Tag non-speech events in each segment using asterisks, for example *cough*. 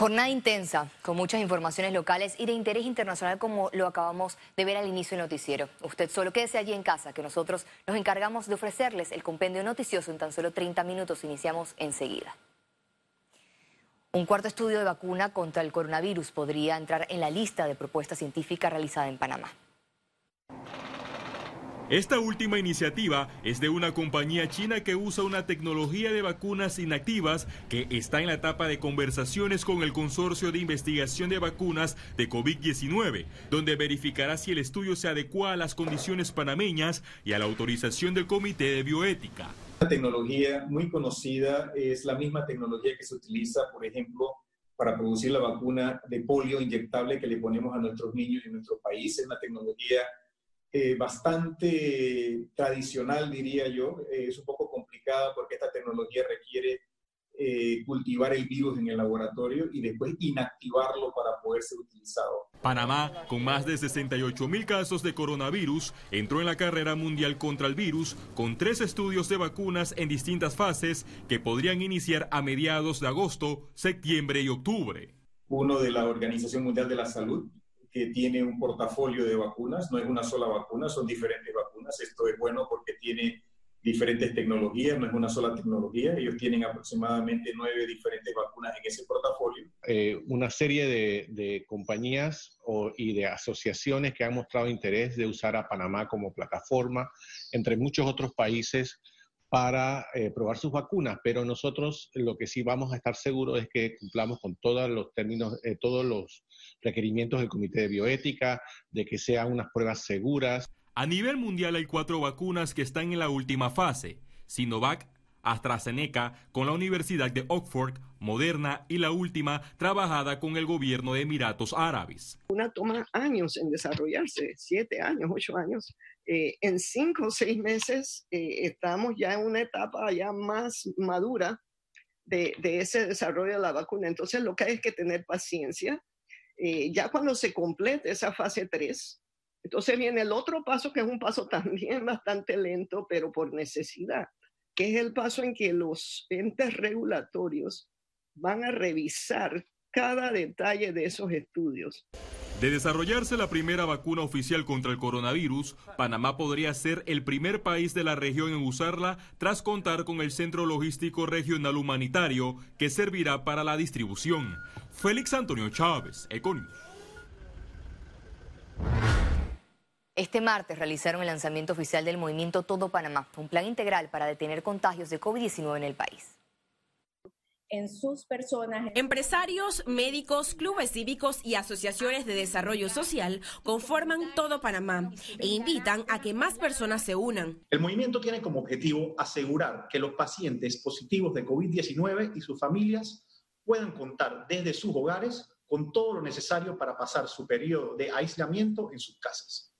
Jornada intensa, con muchas informaciones locales y de interés internacional como lo acabamos de ver al inicio del noticiero. Usted solo quédese allí en casa, que nosotros nos encargamos de ofrecerles el compendio noticioso en tan solo 30 minutos. Iniciamos enseguida. Un cuarto estudio de vacuna contra el coronavirus podría entrar en la lista de propuestas científicas realizada en Panamá. Esta última iniciativa es de una compañía china que usa una tecnología de vacunas inactivas que está en la etapa de conversaciones con el Consorcio de Investigación de Vacunas de COVID-19, donde verificará si el estudio se adecua a las condiciones panameñas y a la autorización del Comité de Bioética. La tecnología muy conocida es la misma tecnología que se utiliza, por ejemplo, para producir la vacuna de polio inyectable que le ponemos a nuestros niños en nuestro país. Es una tecnología eh, bastante tradicional, diría yo. Eh, es un poco complicada porque esta tecnología requiere eh, cultivar el virus en el laboratorio y después inactivarlo para poder ser utilizado. Panamá, con más de 68 mil casos de coronavirus, entró en la carrera mundial contra el virus con tres estudios de vacunas en distintas fases que podrían iniciar a mediados de agosto, septiembre y octubre. Uno de la Organización Mundial de la Salud, tiene un portafolio de vacunas, no es una sola vacuna, son diferentes vacunas. Esto es bueno porque tiene diferentes tecnologías, no es una sola tecnología. Ellos tienen aproximadamente nueve diferentes vacunas en ese portafolio. Eh, una serie de, compañías y de asociaciones que han mostrado interés de usar a Panamá como plataforma, entre muchos otros países para eh, probar sus vacunas, pero nosotros lo que sí vamos a estar seguros es que cumplamos con todos los términos, eh, todos los requerimientos del Comité de Bioética, de que sean unas pruebas seguras. A nivel mundial hay cuatro vacunas que están en la última fase. Sinovac, AstraZeneca con la Universidad de Oxford, Moderna y la última trabajada con el gobierno de Emiratos Árabes. Una toma años en desarrollarse, siete años, ocho años. Eh, en cinco o seis meses eh, estamos ya en una etapa ya más madura de, ese desarrollo de la vacuna. Entonces lo que hay es que tener paciencia. Eh, ya cuando se complete esa fase 3, entonces viene el otro paso que es un paso *laughs* también bastante lento, pero por necesidad que es el paso en que los entes regulatorios van a revisar cada detalle de esos estudios. De desarrollarse la primera vacuna oficial contra el coronavirus, Panamá podría ser el primer país de la región en usarla tras contar con el Centro Logístico Regional Humanitario que servirá para la distribución. Félix Antonio Chávez, Econius. Este martes realizaron el lanzamiento oficial del movimiento Todo Panamá, un plan integral para detener contagios de COVID-19 en el país en sus personas. Empresarios, médicos, clubes cívicos y asociaciones de desarrollo social conforman todo Panamá e invitan a que más personas se unan. El movimiento tiene como objetivo asegurar que los pacientes positivos de COVID-19 y sus familias puedan contar desde sus hogares con todo lo necesario para pasar su periodo de aislamiento en sus casas.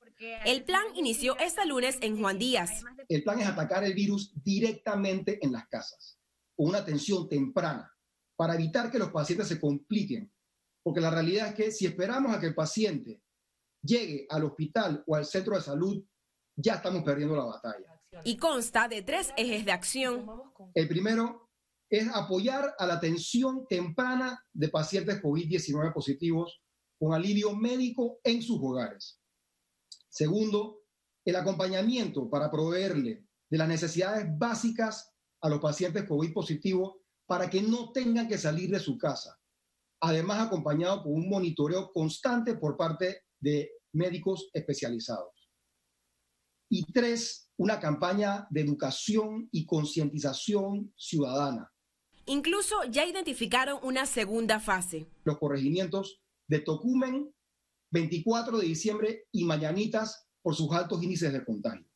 El plan inició este lunes en Juan Díaz. El plan es atacar el virus directamente en las casas, con una atención temprana, para evitar que los pacientes se compliquen. Porque la realidad es que si esperamos a que el paciente llegue al hospital o al centro de salud, ya estamos perdiendo la batalla. Y consta de tres ejes de acción. El primero es apoyar a la atención temprana de pacientes COVID-19 positivos con alivio médico en sus hogares. Segundo, el acompañamiento para proveerle de las necesidades básicas a los pacientes COVID positivos para que no tengan que salir de su casa. Además, acompañado por un monitoreo constante por parte de médicos especializados. Y tres, una campaña de educación y concientización ciudadana. Incluso ya identificaron una segunda fase. Los corregimientos de Tocumen 24 de diciembre y mañanitas por sus altos índices de contagio.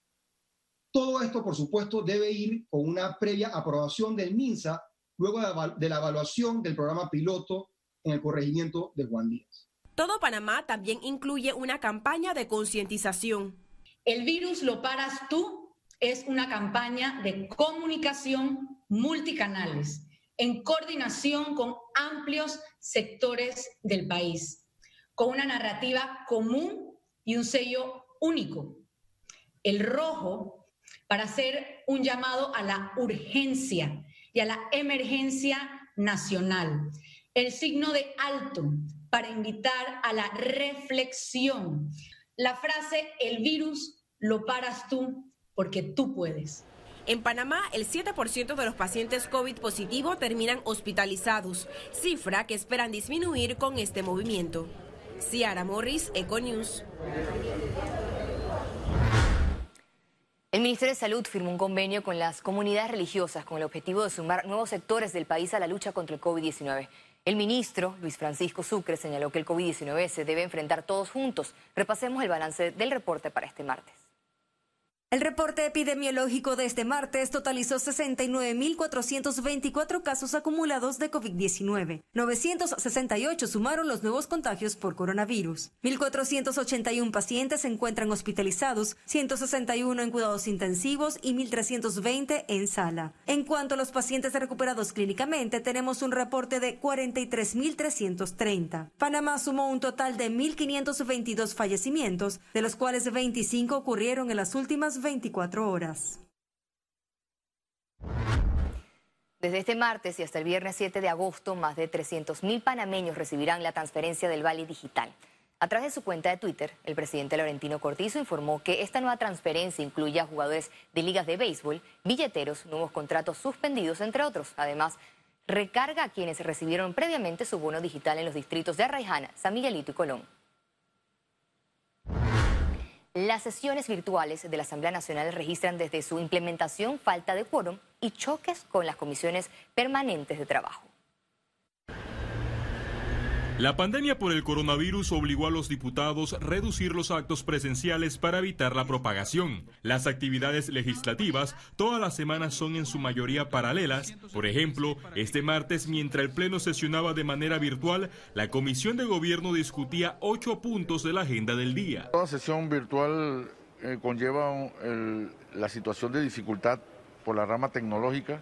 Todo esto, por supuesto, debe ir con una previa aprobación del MINSA luego de la evaluación del programa piloto en el corregimiento de Juan Díaz. Todo Panamá también incluye una campaña de concientización. El virus lo paras tú es una campaña de comunicación multicanales en coordinación con amplios sectores del país con una narrativa común y un sello único. El rojo para hacer un llamado a la urgencia y a la emergencia nacional. el signo de alto para invitar a la reflexión. La frase, el virus lo paras tú porque tú puedes. En Panamá, el 7% de los pacientes COVID positivo terminan hospitalizados, cifra que esperan disminuir con este movimiento. Ciara Morris, Econews. Ministerio de Salud firmó un convenio con las comunidades religiosas con el objetivo de sumar nuevos sectores del país a la lucha contra el COVID-19. El ministro Luis Francisco Sucre señaló que el COVID-19 se debe enfrentar todos juntos. Repasemos el balance del reporte para este martes. El reporte epidemiológico de este martes totalizó 69.424 casos acumulados de COVID-19. 968 sumaron los nuevos contagios por coronavirus. 1.481 pacientes se encuentran hospitalizados, 161 en cuidados intensivos y 1.320 en sala. En cuanto a los pacientes recuperados clínicamente, tenemos un reporte de 43.330. Panamá sumó un total de 1.522 fallecimientos, de los cuales 25 ocurrieron en las últimas 24 horas. Desde este martes y hasta el viernes 7 de agosto, más de 300.000 panameños recibirán la transferencia del Vale Digital. A través de su cuenta de Twitter, el presidente Laurentino Cortizo informó que esta nueva transferencia incluye a jugadores de ligas de béisbol, billeteros, nuevos contratos suspendidos, entre otros. Además, recarga a quienes recibieron previamente su bono digital en los distritos de Arraijana, San Miguelito y Colón. Las sesiones virtuales de la Asamblea Nacional registran desde su implementación falta de quórum y choques con las comisiones permanentes de trabajo. La pandemia por el coronavirus obligó a los diputados a reducir los actos presenciales para evitar la propagación. Las actividades legislativas todas las semanas son en su mayoría paralelas. Por ejemplo, este martes, mientras el Pleno sesionaba de manera virtual, la Comisión de Gobierno discutía ocho puntos de la agenda del día. Toda sesión virtual eh, conlleva la situación de dificultad por la rama tecnológica.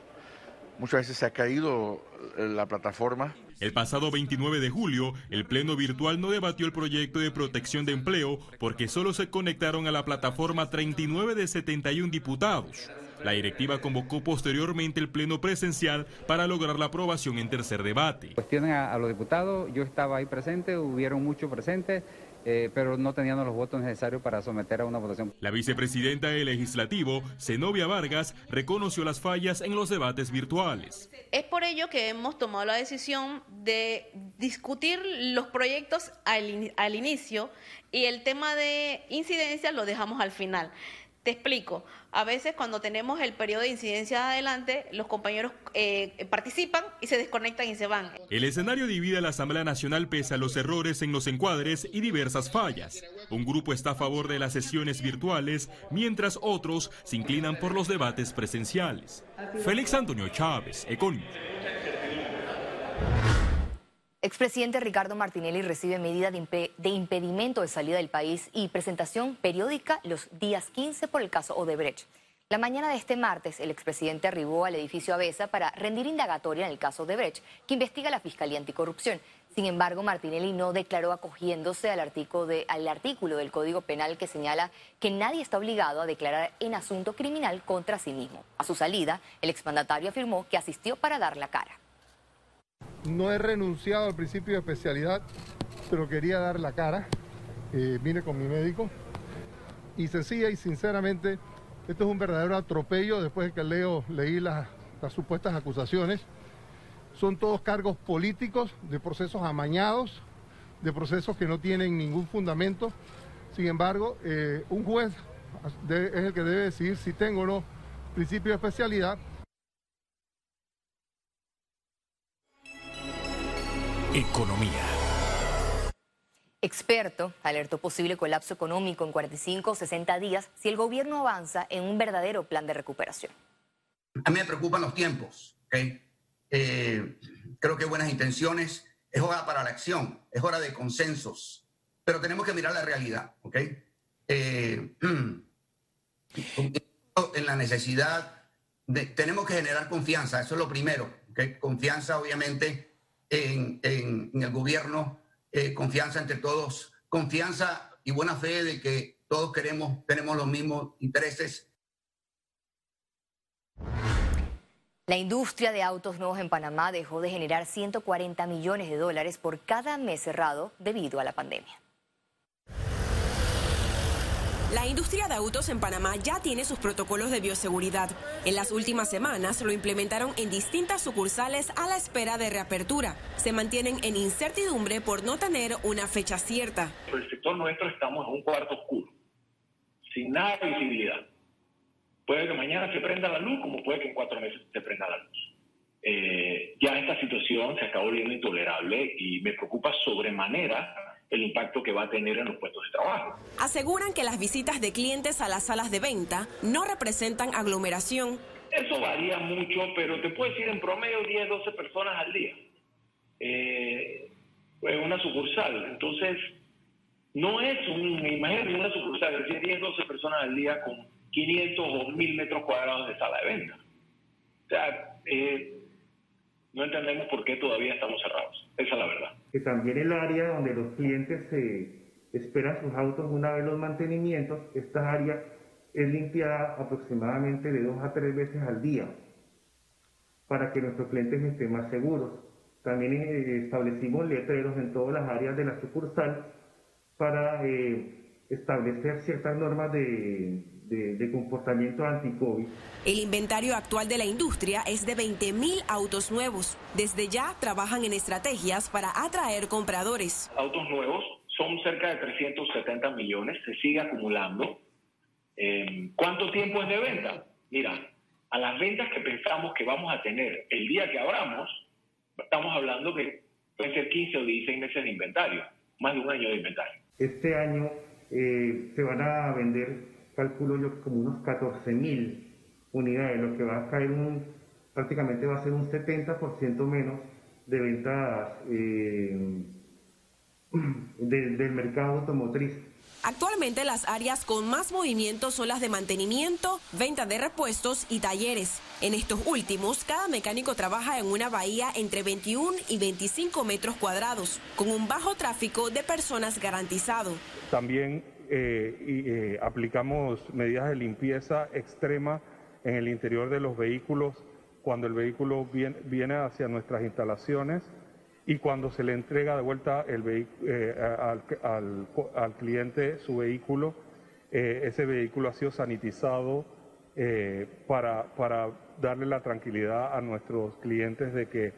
Muchas veces se ha caído eh, la plataforma. El pasado 29 de julio, el Pleno Virtual no debatió el proyecto de protección de empleo porque solo se conectaron a la plataforma 39 de 71 diputados. La directiva convocó posteriormente el Pleno Presencial para lograr la aprobación en tercer debate. Cuestionen a, a los diputados, yo estaba ahí presente, hubieron muchos presentes. Eh, pero no tenían los votos necesarios para someter a una votación. La vicepresidenta del Legislativo, Zenobia Vargas, reconoció las fallas en los debates virtuales. Es por ello que hemos tomado la decisión de discutir los proyectos al, al inicio y el tema de incidencia lo dejamos al final. Te explico. A veces cuando tenemos el periodo de incidencia adelante, los compañeros eh, participan y se desconectan y se van. El escenario divide a la Asamblea Nacional pese a los errores en los encuadres y diversas fallas. Un grupo está a favor de las sesiones virtuales, mientras otros se inclinan por los debates presenciales. Félix Antonio Chávez, Econ. Expresidente Ricardo Martinelli recibe medida de, impedimento de salida del país y presentación periódica los días 15 por el caso Odebrecht. La mañana de este martes, el expresidente arribó al edificio Avesa para rendir indagatoria en el caso Odebrecht, que investiga la Fiscalía Anticorrupción. Sin embargo, Martinelli no declaró acogiéndose al artículo, al del Código Penal que señala que nadie está obligado a declarar en asunto criminal contra sí mismo. A su salida, el exmandatario afirmó que asistió para dar la cara. No he renunciado al principio de especialidad, pero quería dar la cara. Eh, vine con mi médico. Y sencilla y sinceramente, esto es un verdadero atropello después de que leo, leí las, las supuestas acusaciones. Son todos cargos políticos, de procesos amañados, de procesos que no tienen ningún fundamento. Sin embargo, eh, un juez es el que debe decidir si tengo o no principio de especialidad Economía. Experto alertó posible colapso económico en 45 o 60 días si el gobierno avanza en un verdadero plan de recuperación. A mí me preocupan los tiempos. ¿okay? Eh, creo que buenas intenciones. Es hora para la acción, es hora de consensos, pero tenemos que mirar la realidad. ¿okay? Eh, *clears throat* en la necesidad de, tenemos que generar confianza, eso es lo primero. ¿okay? Confianza, obviamente, en, en, el gobierno, eh, confianza entre todos, confianza y buena fe de que todos queremos, tenemos los mismos intereses La industria de autos nuevos en Panamá dejó de generar 140 millones de dólares por cada mes cerrado debido a la pandemia. La industria de autos en Panamá ya tiene sus protocolos de bioseguridad. En las últimas semanas lo implementaron en distintas sucursales a la espera de reapertura. Se mantienen en incertidumbre por no tener una fecha cierta. En el sector nuestro estamos en un cuarto oscuro, sin nada de visibilidad. Puede que mañana se prenda la luz, como puede que en cuatro meses se prenda la luz. Eh, ya esta situación se está volviendo intolerable y me preocupa sobremanera el impacto que va a tener en los puestos de trabajo. Aseguran que las visitas de clientes a las salas de venta no representan aglomeración. Eso varía mucho, pero te puedo decir en promedio 10, 12 personas al día. Eh, pues una sucursal. Entonces, no es un, imagínate una sucursal, es decir, 10, 12 personas al día con 500 o 1000 metros cuadrados de sala de venta. O sea, eh, no entendemos por qué todavía estamos cerrados. Esa es la verdad. Que también el área donde los clientes esperan sus autos una vez los mantenimientos, esta área es limpiada aproximadamente de dos a tres veces al día para que nuestros clientes estén más seguros. También eh, establecimos letreros en todas las áreas de la sucursal para eh, establecer ciertas normas de, de, comportamiento anti-COVID. El inventario actual de la industria es de 20.000 autos nuevos. Desde ya trabajan en estrategias para atraer compradores. Autos nuevos son cerca de 370 millones, se sigue acumulando. Eh, ¿Cuánto tiempo es de venta? Mira, a las ventas que pensamos que vamos a tener el día que abramos, estamos hablando que pueden ser 15 o 16 meses de inventario, más de un año de inventario. Este año eh, se van a vender calculo yo como unos 14 mil unidades, lo que va a caer un, prácticamente va a ser un 70% menos de ventas eh, *clears throat* del mercado automotriz. Actualmente las áreas con más movimiento son las de mantenimiento, venta de repuestos y talleres. En estos últimos, cada mecánico trabaja en una bahía entre 21 y 25 metros cuadrados, con un bajo tráfico de personas garantizado. También eh, y, eh, aplicamos medidas de limpieza extrema en el interior de los vehículos cuando el vehículo viene, hacia nuestras instalaciones y cuando se le entrega de vuelta el eh, al, cliente su vehículo, ese vehículo ha sido sanitizado para, darle la tranquilidad a nuestros clientes de que,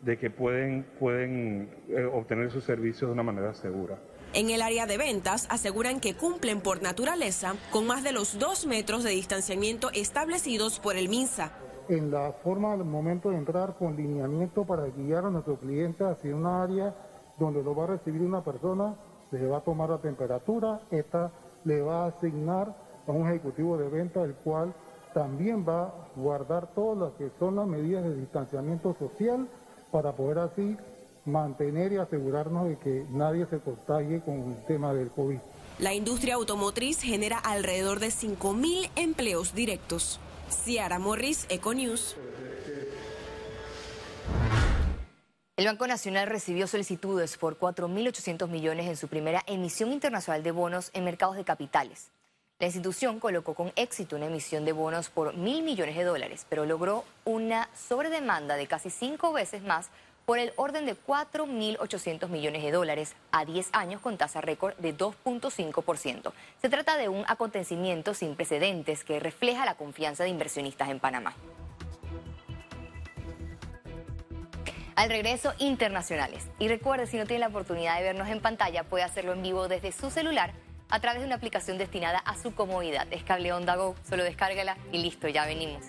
de que pueden, pueden obtener sus servicios de una manera segura. En el área de ventas aseguran que cumplen por naturaleza con más de los dos metros de distanciamiento establecidos por el MINSA. En la forma al momento de entrar con lineamiento para guiar a nuestro cliente hacia una área donde lo va a recibir una persona, le va a tomar la temperatura, esta le va a asignar a un ejecutivo de venta, el cual también va a guardar todas las que son las medidas de distanciamiento social para poder así mantener y asegurarnos de que nadie se contagie con el tema del COVID. La industria automotriz genera alrededor de 5.000 empleos directos. Ciara Morris, Econews. El Banco Nacional recibió solicitudes por 4.800 millones en su primera emisión internacional de bonos en mercados de capitales. La institución colocó con éxito una emisión de bonos por mil millones de dólares, pero logró una sobredemanda de casi cinco veces más por el orden de 4.800 millones de dólares a 10 años con tasa récord de 2.5%. Se trata de un acontecimiento sin precedentes que refleja la confianza de inversionistas en Panamá. Al regreso, internacionales. Y recuerde, si no tiene la oportunidad de vernos en pantalla, puede hacerlo en vivo desde su celular a través de una aplicación destinada a su comodidad. Es Cable Onda Go, solo descárgala y listo, ya venimos.